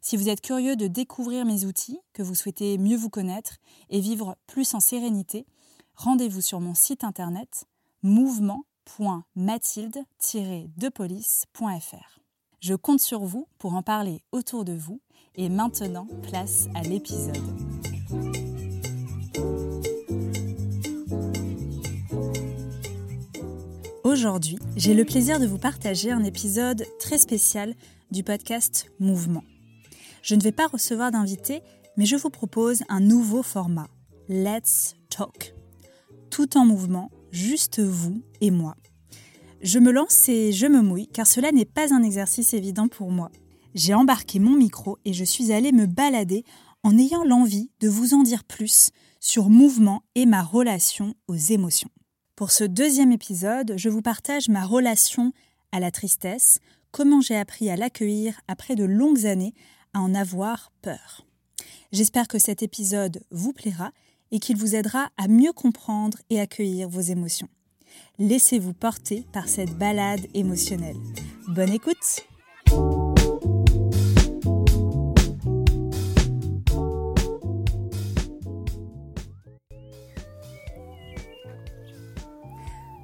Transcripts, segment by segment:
Si vous êtes curieux de découvrir mes outils, que vous souhaitez mieux vous connaître et vivre plus en sérénité, rendez-vous sur mon site internet mouvement.mathilde-depolice.fr. Je compte sur vous pour en parler autour de vous et maintenant, place à l'épisode. Aujourd'hui, j'ai le plaisir de vous partager un épisode très spécial du podcast Mouvement. Je ne vais pas recevoir d'invités, mais je vous propose un nouveau format. Let's Talk. Tout en mouvement, juste vous et moi. Je me lance et je me mouille, car cela n'est pas un exercice évident pour moi. J'ai embarqué mon micro et je suis allée me balader en ayant l'envie de vous en dire plus sur mouvement et ma relation aux émotions. Pour ce deuxième épisode, je vous partage ma relation à la tristesse, comment j'ai appris à l'accueillir après de longues années en avoir peur. J'espère que cet épisode vous plaira et qu'il vous aidera à mieux comprendre et accueillir vos émotions. Laissez-vous porter par cette balade émotionnelle. Bonne écoute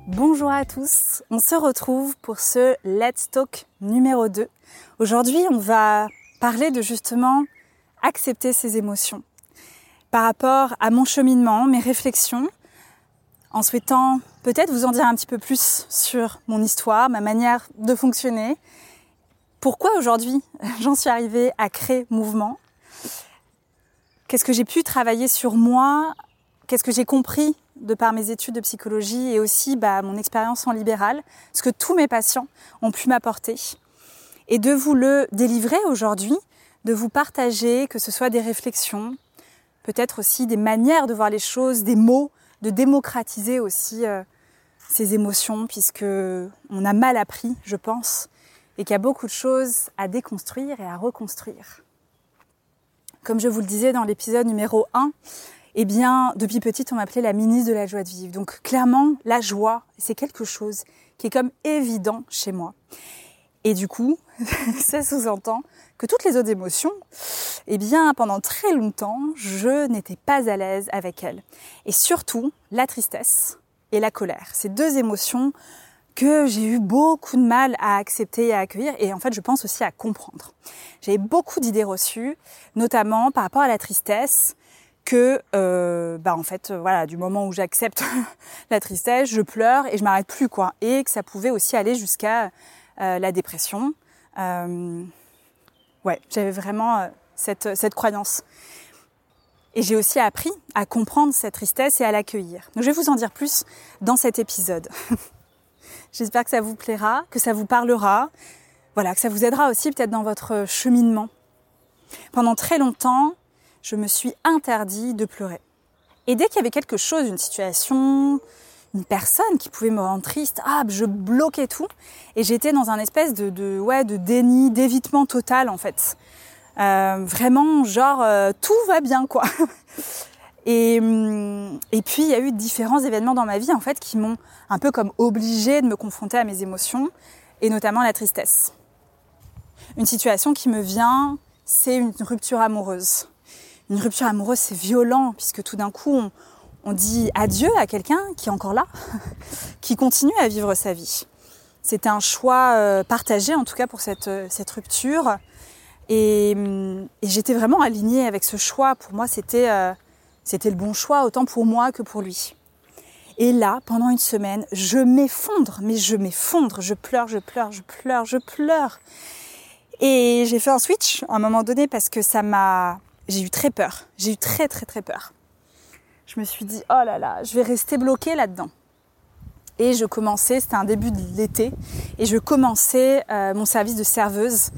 Bonjour à tous, on se retrouve pour ce Let's Talk numéro 2. Aujourd'hui on va parler de justement accepter ses émotions. Par rapport à mon cheminement, mes réflexions, en souhaitant peut-être vous en dire un petit peu plus sur mon histoire, ma manière de fonctionner, pourquoi aujourd'hui j'en suis arrivée à créer mouvement, qu'est-ce que j'ai pu travailler sur moi, qu'est-ce que j'ai compris de par mes études de psychologie et aussi bah, mon expérience en libéral, ce que tous mes patients ont pu m'apporter et de vous le délivrer aujourd'hui, de vous partager, que ce soit des réflexions, peut-être aussi des manières de voir les choses, des mots, de démocratiser aussi euh, ces émotions, puisque on a mal appris, je pense, et qu'il y a beaucoup de choses à déconstruire et à reconstruire. Comme je vous le disais dans l'épisode numéro 1, eh bien, depuis petite, on m'appelait la ministre de la joie de vivre. Donc, clairement, la joie, c'est quelque chose qui est comme évident chez moi. Et du coup, ça sous-entend que toutes les autres émotions, eh bien, pendant très longtemps, je n'étais pas à l'aise avec elles. Et surtout, la tristesse et la colère. Ces deux émotions que j'ai eu beaucoup de mal à accepter et à accueillir et en fait je pense aussi à comprendre. J'avais beaucoup d'idées reçues, notamment par rapport à la tristesse, que euh, bah en fait voilà du moment où j'accepte la tristesse, je pleure et je m'arrête plus quoi, et que ça pouvait aussi aller jusqu'à euh, la dépression. Euh, ouais, j'avais vraiment euh, cette, cette croyance. Et j'ai aussi appris à comprendre cette tristesse et à l'accueillir. Donc je vais vous en dire plus dans cet épisode. J'espère que ça vous plaira, que ça vous parlera, voilà, que ça vous aidera aussi peut-être dans votre cheminement. Pendant très longtemps, je me suis interdit de pleurer. Et dès qu'il y avait quelque chose, une situation, une personne qui pouvait me rendre triste, ah, je bloquais tout et j'étais dans un espèce de, ouais, de déni, d'évitement total en fait. Euh, vraiment, genre, euh, tout va bien quoi. Et, hum, et puis il y a eu différents événements dans ma vie en fait qui m'ont un peu comme obligée de me confronter à mes émotions et notamment la tristesse. Une situation qui me vient, c'est une rupture amoureuse. Une rupture amoureuse, c'est violent puisque tout d'un coup on, on dit adieu à quelqu'un qui est encore là, qui continue à vivre sa vie. C'était un choix euh, partagé en tout cas pour cette, euh, rupture. Et, hum, et j'étais vraiment alignée avec ce choix. Pour moi, c'était euh, c'était le bon choix, autant pour moi que pour lui. Et là, pendant une semaine, je m'effondre, mais je m'effondre, je pleure, je pleure, je pleure, je pleure. Et j'ai fait un switch à un moment donné parce que ça m'a... J'ai eu très peur, j'ai eu très très très peur. Je me suis dit, oh là là, je vais rester bloquée là-dedans. Et je commençais, c'était un début de l'été, et je commençais euh, mon service de serveuse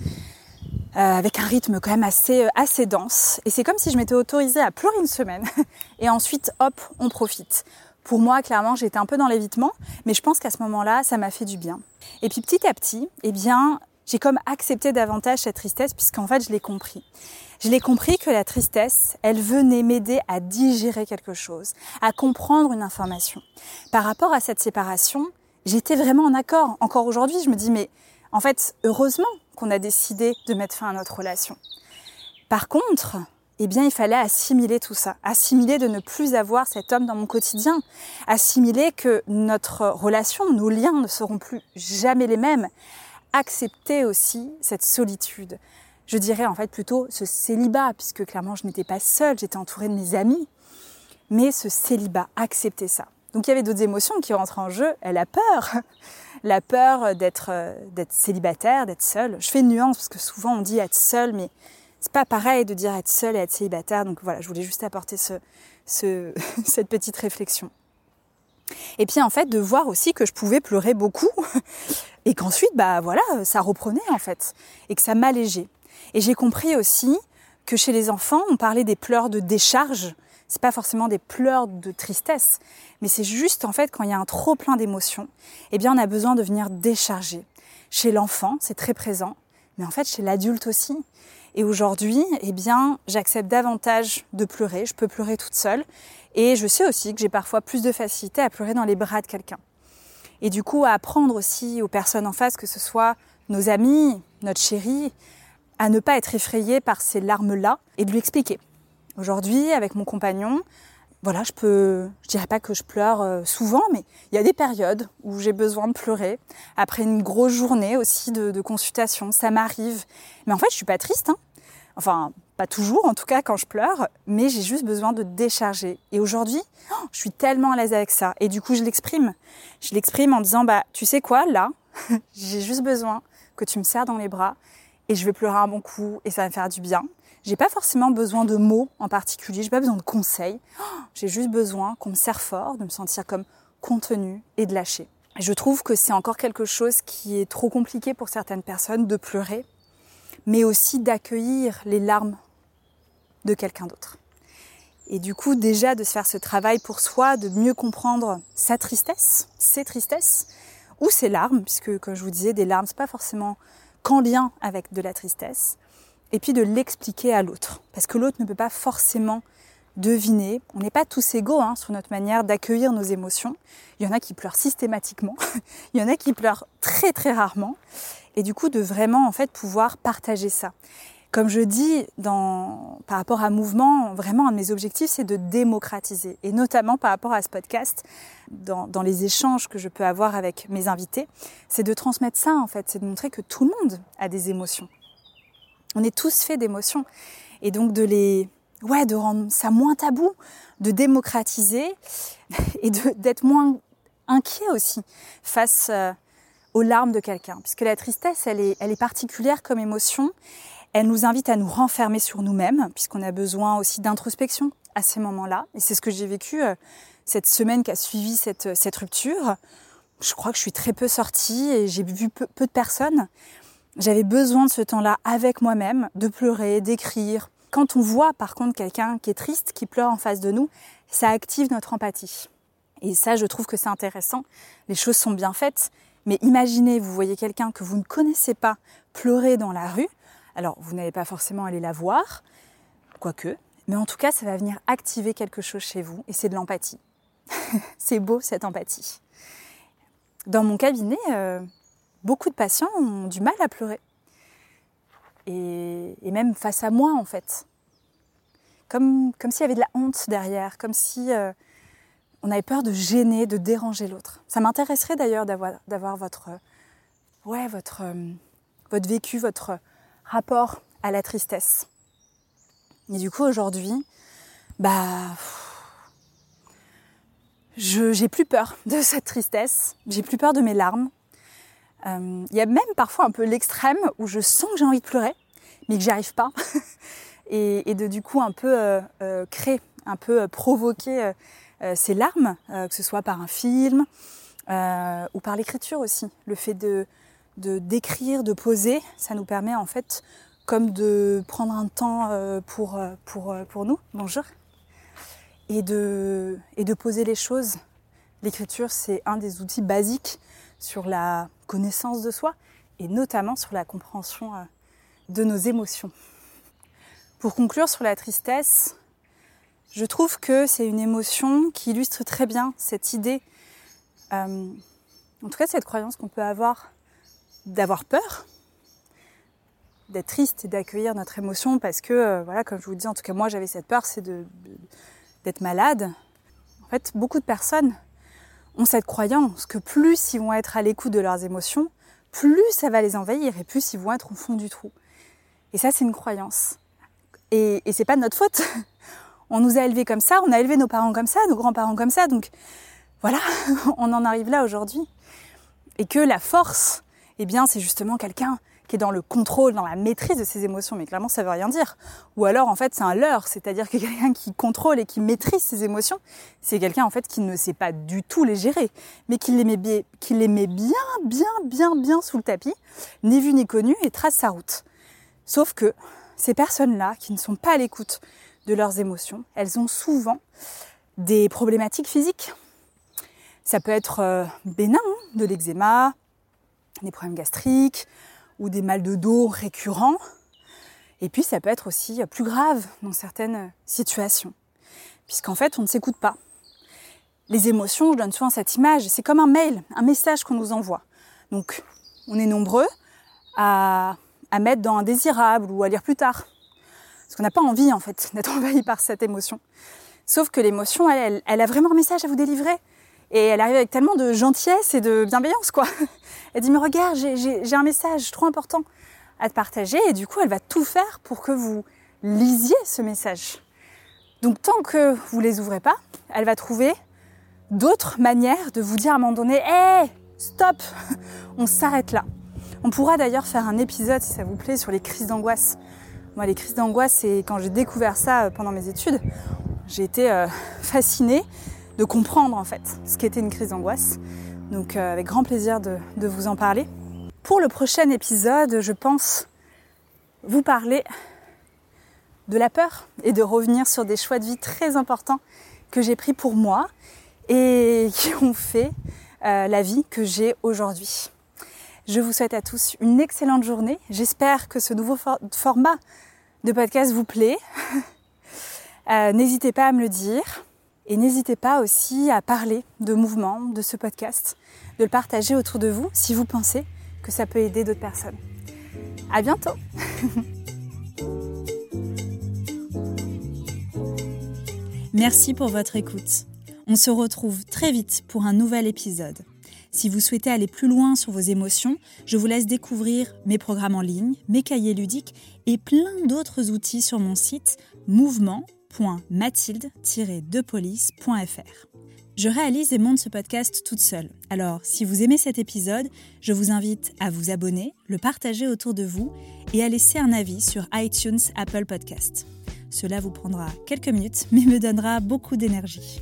euh, avec un rythme quand même assez, euh, assez dense. Et c'est comme si je m'étais autorisée à pleurer une semaine. Et ensuite, hop, on profite. Pour moi, clairement, j'étais un peu dans l'évitement, mais je pense qu'à ce moment-là, ça m'a fait du bien. Et puis petit à petit, eh bien, j'ai comme accepté davantage cette tristesse puisqu'en fait, je l'ai compris. Je l'ai compris que la tristesse, elle venait m'aider à digérer quelque chose, à comprendre une information. Par rapport à cette séparation, j'étais vraiment en accord. Encore aujourd'hui, je me dis, mais en fait, heureusement qu'on a décidé de mettre fin à notre relation. Par contre, eh bien, il fallait assimiler tout ça, assimiler de ne plus avoir cet homme dans mon quotidien, assimiler que notre relation, nos liens ne seront plus jamais les mêmes, accepter aussi cette solitude. Je dirais en fait plutôt ce célibat, puisque clairement je n'étais pas seule, j'étais entourée de mes amis, mais ce célibat, accepter ça. Donc il y avait d'autres émotions qui rentrent en jeu, la peur, la peur d'être d'être célibataire, d'être seule. Je fais une nuance parce que souvent on dit être seule, mais c'est pas pareil de dire être seule et être célibataire. Donc voilà, je voulais juste apporter ce, ce, cette petite réflexion. Et puis en fait de voir aussi que je pouvais pleurer beaucoup et qu'ensuite bah voilà ça reprenait en fait et que ça m'allégeait. Et j'ai compris aussi que chez les enfants on parlait des pleurs de décharge c'est pas forcément des pleurs de tristesse, mais c'est juste en fait quand il y a un trop plein d'émotions, eh bien on a besoin de venir décharger. Chez l'enfant, c'est très présent, mais en fait chez l'adulte aussi. Et aujourd'hui, eh bien, j'accepte davantage de pleurer. Je peux pleurer toute seule, et je sais aussi que j'ai parfois plus de facilité à pleurer dans les bras de quelqu'un. Et du coup, à apprendre aussi aux personnes en face, que ce soit nos amis, notre chérie, à ne pas être effrayé par ces larmes-là et de lui expliquer. Aujourd'hui, avec mon compagnon, voilà, je peux, je dirais pas que je pleure euh, souvent, mais il y a des périodes où j'ai besoin de pleurer. Après une grosse journée aussi de, consultation, ça m'arrive. Mais en fait, je suis pas triste. Hein. Enfin, pas toujours, en tout cas quand je pleure, mais j'ai juste besoin de décharger. Et aujourd'hui, oh, je suis tellement à l'aise avec ça. Et du coup, je l'exprime. Je l'exprime en disant, bah, tu sais quoi, là, j'ai juste besoin que tu me serres dans les bras et je vais pleurer un bon coup et ça va me faire du bien. J'ai pas forcément besoin de mots en particulier, j'ai pas besoin de conseils. J'ai juste besoin qu'on me serre fort, de me sentir comme contenu et de lâcher. je trouve que c'est encore quelque chose qui est trop compliqué pour certaines personnes de pleurer, mais aussi d'accueillir les larmes de quelqu'un d'autre. Et du coup, déjà de se faire ce travail pour soi, de mieux comprendre sa tristesse, ses tristesses, ou ses larmes, puisque comme je vous disais, des larmes, c'est pas forcément qu'en lien avec de la tristesse, et puis de l'expliquer à l'autre. Parce que l'autre ne peut pas forcément deviner. On n'est pas tous égaux hein, sur notre manière d'accueillir nos émotions. Il y en a qui pleurent systématiquement, il y en a qui pleurent très très rarement. Et du coup, de vraiment en fait pouvoir partager ça. Comme je dis par rapport à mouvement, vraiment un de mes objectifs, c'est de démocratiser. Et notamment par rapport à ce podcast, dans, les échanges que je peux avoir avec mes invités, c'est de transmettre ça en fait, c'est de montrer que tout le monde a des émotions on est tous faits d'émotions. Et donc de les, ouais, de rendre ça moins tabou, de démocratiser et d'être moins inquiet aussi face euh, aux larmes de quelqu'un. Puisque la tristesse, elle est particulière comme émotion. Elle nous invite à nous renfermer sur nous-mêmes, puisqu'on a besoin aussi d'introspection à ces moments-là. Et c'est ce que j'ai vécu euh, cette semaine qui a suivi cette, cette rupture. Je crois que je suis très peu sortie et j'ai vu peu, peu de personnes. J'avais besoin de ce temps-là avec moi-même, de pleurer, d'écrire. Quand on voit par contre quelqu'un qui est triste, qui pleure en face de nous, ça active notre empathie. Et ça, je trouve que c'est intéressant. Les choses sont bien faites. Mais imaginez, vous voyez quelqu'un que vous ne connaissez pas pleurer dans la rue. Alors, vous n'allez pas forcément aller la voir, quoique. Mais en tout cas, ça va venir activer quelque chose chez vous et c'est de l'empathie. c'est beau cette empathie. Dans mon cabinet, euh, beaucoup de patients ont du mal à pleurer. Et, même face à moi, en fait. Comme, comme s'il y avait de la honte derrière, comme si euh, on avait peur de gêner, de déranger l'autre. Ça m'intéresserait d'ailleurs d'avoir votre, ouais, votre, euh, votre vécu, votre rapport à la tristesse. Et du coup, aujourd'hui, bah, j'ai plus peur de cette tristesse, j'ai plus peur de mes larmes. Euh, il y a même parfois un peu l'extrême où je sens que j'ai envie de pleurer, mais que j'y arrive pas. et, de du coup un peu euh, euh, créer, un peu provoquer ces larmes, que ce soit par un film ou par l'écriture aussi. Le fait de d'écrire, de poser, ça nous permet en fait comme de prendre un temps pour, pour, pour nous. Bonjour et de, et de poser les choses. L'écriture, c'est un des outils basiques sur la connaissance de soi et notamment sur la compréhension euh, de nos émotions. Pour conclure sur la tristesse, je trouve que c'est une émotion qui illustre très bien cette idée, euh, en tout cas cette croyance qu'on peut avoir d'avoir peur, d'être triste et d'accueillir notre émotion parce que, euh, voilà, comme je vous dis, en tout cas moi j'avais cette peur, c'est d'être malade. En fait, beaucoup de personnes ont cette croyance que plus ils vont être à l'écoute de leurs émotions, plus ça va les envahir et plus ils vont être au fond du trou. Et ça, c'est une croyance. Et, et c'est pas de notre faute. On nous a élevés comme ça, on a élevé nos parents comme ça, nos grands-parents comme ça, donc voilà, on en arrive là aujourd'hui. Et que la force, eh bien, c'est justement quelqu'un qui est dans le contrôle, dans la maîtrise de ses émotions, mais clairement ça veut rien dire. Ou alors en fait c'est un leurre, c'est-à-dire que quelqu'un qui contrôle et qui maîtrise ses émotions, c'est quelqu'un en fait qui ne sait pas du tout les gérer, mais qui les met bien, bien, bien, bien sous le tapis, ni vu ni connu et trace sa route. Sauf que ces personnes-là, qui ne sont pas à l'écoute de leurs émotions, elles ont souvent des problématiques physiques. Ça peut être euh, bénin, hein, de l'eczéma, des problèmes gastriques, ou des mal de dos récurrents. Et puis ça peut être aussi plus grave dans certaines situations, puisqu'en fait on ne s'écoute pas. Les émotions, je donne souvent cette image, c'est comme un mail, un message qu'on nous envoie. Donc on est nombreux à, mettre dans indésirable ou à lire plus tard. Parce qu'on n'a pas envie en fait d'être envahi par cette émotion. Sauf que l'émotion, elle, a vraiment un message à vous délivrer. Et elle arrive avec tellement de gentillesse et de bienveillance, quoi. Elle dit, mais regarde, j'ai un message trop important à te partager. Et du coup, elle va tout faire pour que vous lisiez ce message. Donc, tant que vous les ouvrez pas, elle va trouver d'autres manières de vous dire à un moment donné, hé, stop, on s'arrête là. On pourra d'ailleurs faire un épisode, si ça vous plaît, sur les crises d'angoisse. Moi, les crises d'angoisse, c'est quand j'ai découvert ça euh, pendant mes études, j'ai été euh, fascinée de comprendre en fait ce qu'était une crise d'angoisse. Donc euh, avec grand plaisir de, vous en parler. Pour le prochain épisode, je pense vous parler de la peur et de revenir sur des choix de vie très importants que j'ai pris pour moi et qui ont fait euh, la vie que j'ai aujourd'hui. Je vous souhaite à tous une excellente journée. J'espère que ce nouveau format de podcast vous plaît. Euh, n'hésitez pas à me le dire. Et n'hésitez pas aussi à parler de mouvement, de ce podcast, de le partager autour de vous si vous pensez que ça peut aider d'autres personnes. À bientôt! Merci pour votre écoute. On se retrouve très vite pour un nouvel épisode. Si vous souhaitez aller plus loin sur vos émotions, je vous laisse découvrir mes programmes en ligne, mes cahiers ludiques et plein d'autres outils sur mon site mouvement www.mathilde-depolice.fr. Je réalise et monte ce podcast toute seule. Alors, si vous aimez cet épisode, je vous invite à vous abonner, le partager autour de vous et à laisser un avis sur iTunes Apple Podcast. Cela vous prendra quelques minutes, mais me donnera beaucoup d'énergie.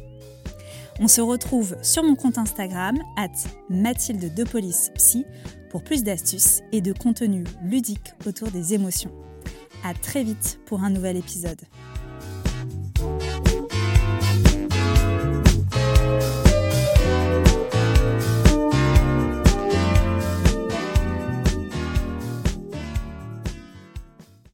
On se retrouve sur mon compte Instagram, at Mathilde Psy, pour plus d'astuces et de contenu ludique autour des émotions. À très vite pour un nouvel épisode.